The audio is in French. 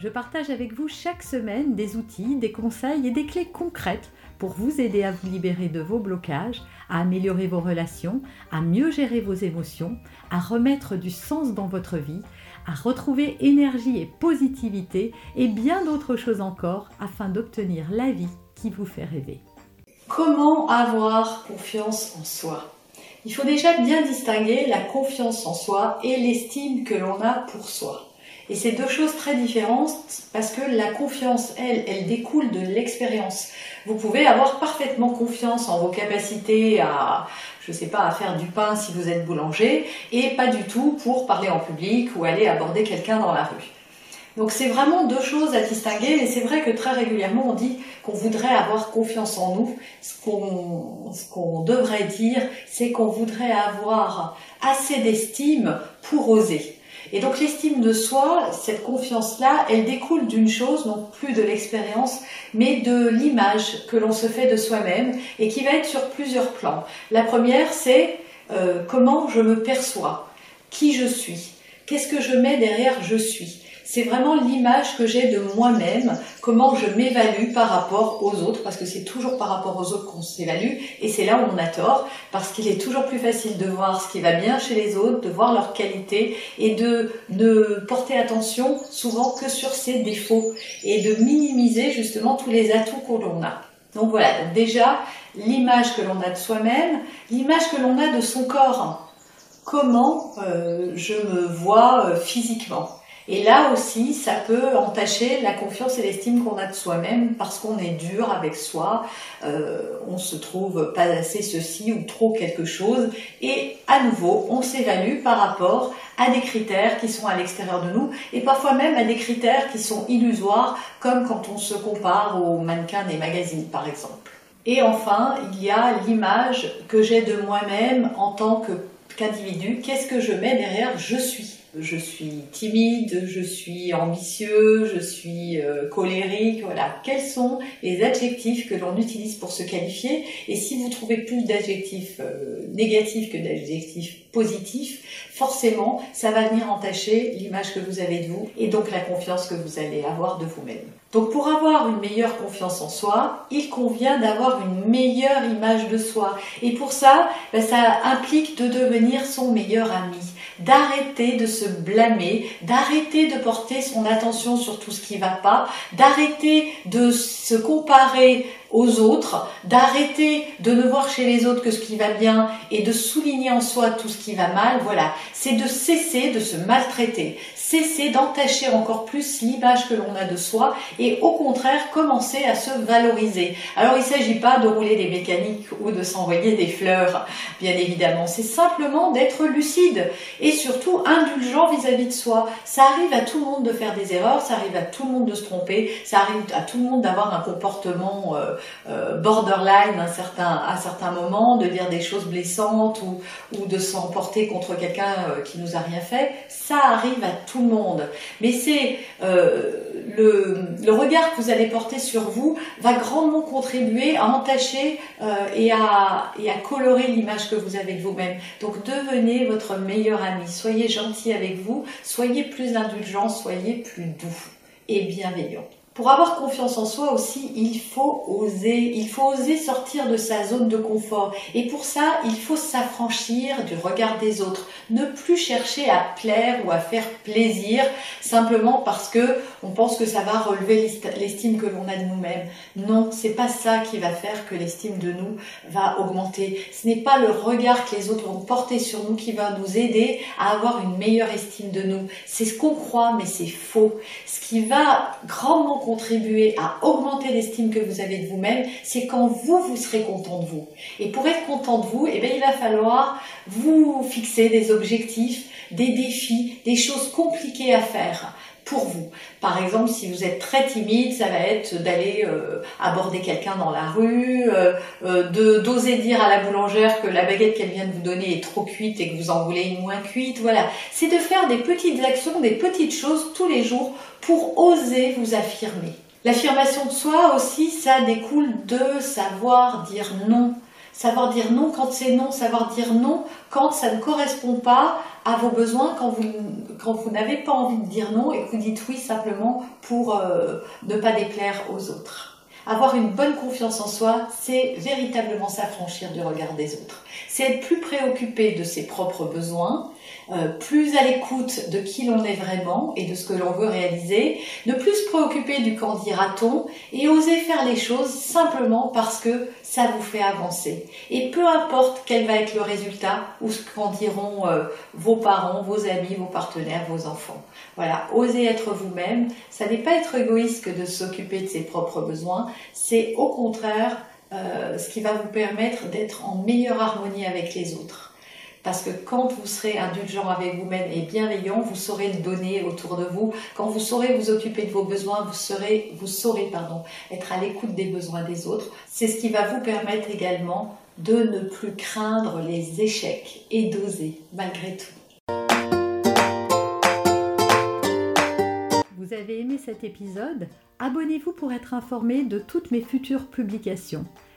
je partage avec vous chaque semaine des outils, des conseils et des clés concrètes pour vous aider à vous libérer de vos blocages, à améliorer vos relations, à mieux gérer vos émotions, à remettre du sens dans votre vie, à retrouver énergie et positivité et bien d'autres choses encore afin d'obtenir la vie qui vous fait rêver. Comment avoir confiance en soi? Il faut déjà bien distinguer la confiance en soi et l'estime que l'on a pour soi. Et c'est deux choses très différentes parce que la confiance, elle, elle découle de l'expérience. Vous pouvez avoir parfaitement confiance en vos capacités à, je sais pas, à faire du pain si vous êtes boulanger et pas du tout pour parler en public ou aller aborder quelqu'un dans la rue. Donc c'est vraiment deux choses à distinguer et c'est vrai que très régulièrement on dit qu'on voudrait avoir confiance en nous. Ce qu'on devrait dire, c'est qu'on voudrait avoir assez d'estime pour oser. Et donc l'estime de soi, cette confiance-là, elle découle d'une chose, non plus de l'expérience, mais de l'image que l'on se fait de soi-même et qui va être sur plusieurs plans. La première, c'est euh, comment je me perçois, qui je suis, qu'est-ce que je mets derrière je suis c'est vraiment l'image que j'ai de moi-même, comment je m'évalue par rapport aux autres, parce que c'est toujours par rapport aux autres qu'on s'évalue, et c'est là où on a tort, parce qu'il est toujours plus facile de voir ce qui va bien chez les autres, de voir leurs qualités, et de ne porter attention souvent que sur ses défauts, et de minimiser justement tous les atouts que l'on a. Donc voilà, déjà, l'image que l'on a de soi-même, l'image que l'on a de son corps. Comment euh, je me vois euh, physiquement et là aussi, ça peut entacher la confiance et l'estime qu'on a de soi-même parce qu'on est dur avec soi, euh, on se trouve pas assez ceci ou trop quelque chose. Et à nouveau, on s'évalue par rapport à des critères qui sont à l'extérieur de nous et parfois même à des critères qui sont illusoires, comme quand on se compare aux mannequins des magazines, par exemple. Et enfin, il y a l'image que j'ai de moi-même en tant qu'individu. Qu'est-ce que je mets derrière? Je suis je suis timide, je suis ambitieux, je suis euh, colérique, voilà. Quels sont les adjectifs que l'on utilise pour se qualifier? Et si vous trouvez plus d'adjectifs euh, négatifs que d'adjectifs positifs, forcément, ça va venir entacher l'image que vous avez de vous et donc la confiance que vous allez avoir de vous-même. Donc pour avoir une meilleure confiance en soi, il convient d'avoir une meilleure image de soi. Et pour ça, ben, ça implique de devenir son meilleur ami d'arrêter de se blâmer, d'arrêter de porter son attention sur tout ce qui va pas, d'arrêter de se comparer aux autres, d'arrêter de ne voir chez les autres que ce qui va bien et de souligner en soi tout ce qui va mal, voilà, c'est de cesser de se maltraiter, cesser d'entacher encore plus l'image que l'on a de soi et au contraire commencer à se valoriser. Alors il ne s'agit pas de rouler des mécaniques ou de s'envoyer des fleurs, bien évidemment, c'est simplement d'être lucide et surtout indulgent vis-à-vis de soi. Ça arrive à tout le monde de faire des erreurs, ça arrive à tout le monde de se tromper, ça arrive à tout le monde d'avoir un comportement euh, borderline à certains, à certains moments, de dire des choses blessantes ou, de s'emporter contre quelqu'un euh, qui nous a rien fait. Ça arrive à tout le monde. Mais c'est euh, le, regard que vous allez porter sur vous va grandement contribuer à entacher et, et à colorer l'image que vous avez de vous-même. Donc devenez votre meilleur ami. Soyez gentil avec vous, soyez plus indulgent, soyez plus doux et bienveillant. Pour avoir confiance en soi aussi, il faut oser, il faut oser sortir de sa zone de confort. Et pour ça, il faut s'affranchir du regard des autres, ne plus chercher à plaire ou à faire plaisir simplement parce que on pense que ça va relever l'estime que l'on a de nous-mêmes. Non, c'est pas ça qui va faire que l'estime de nous va augmenter. Ce n'est pas le regard que les autres vont porter sur nous qui va nous aider à avoir une meilleure estime de nous. C'est ce qu'on croit, mais c'est faux. Ce qui va grandement contribuer à augmenter l'estime que vous avez de vous-même, c'est quand vous, vous serez content de vous. Et pour être content de vous, eh bien, il va falloir vous fixer des objectifs, des défis, des choses compliquées à faire vous. Par exemple, si vous êtes très timide, ça va être d'aller euh, aborder quelqu'un dans la rue, euh, euh, de d'oser dire à la boulangère que la baguette qu'elle vient de vous donner est trop cuite et que vous en voulez une moins cuite. Voilà, c'est de faire des petites actions, des petites choses tous les jours pour oser vous affirmer. L'affirmation de soi aussi, ça découle de savoir dire non. Savoir dire non quand c'est non, savoir dire non quand ça ne correspond pas à vos besoins, quand vous, quand vous n'avez pas envie de dire non et que vous dites oui simplement pour euh, ne pas déplaire aux autres. Avoir une bonne confiance en soi, c'est véritablement s'affranchir du regard des autres. C'est être plus préoccupé de ses propres besoins, euh, plus à l'écoute de qui l'on est vraiment et de ce que l'on veut réaliser, ne plus se préoccuper du quand dira-t-on et oser faire les choses simplement parce que ça vous fait avancer. Et peu importe quel va être le résultat ou ce qu'en diront euh, vos parents, vos amis, vos partenaires, vos enfants. Voilà, oser être vous-même, ça n'est pas être égoïste que de s'occuper de ses propres besoins, c'est au contraire euh, ce qui va vous permettre d'être en meilleure harmonie avec les autres. Parce que quand vous serez indulgent avec vous-même et bienveillant, vous saurez le donner autour de vous. Quand vous saurez vous occuper de vos besoins, vous, serez, vous saurez pardon, être à l'écoute des besoins des autres. C'est ce qui va vous permettre également de ne plus craindre les échecs et d'oser malgré tout. Vous avez aimé cet épisode? Abonnez-vous pour être informé de toutes mes futures publications.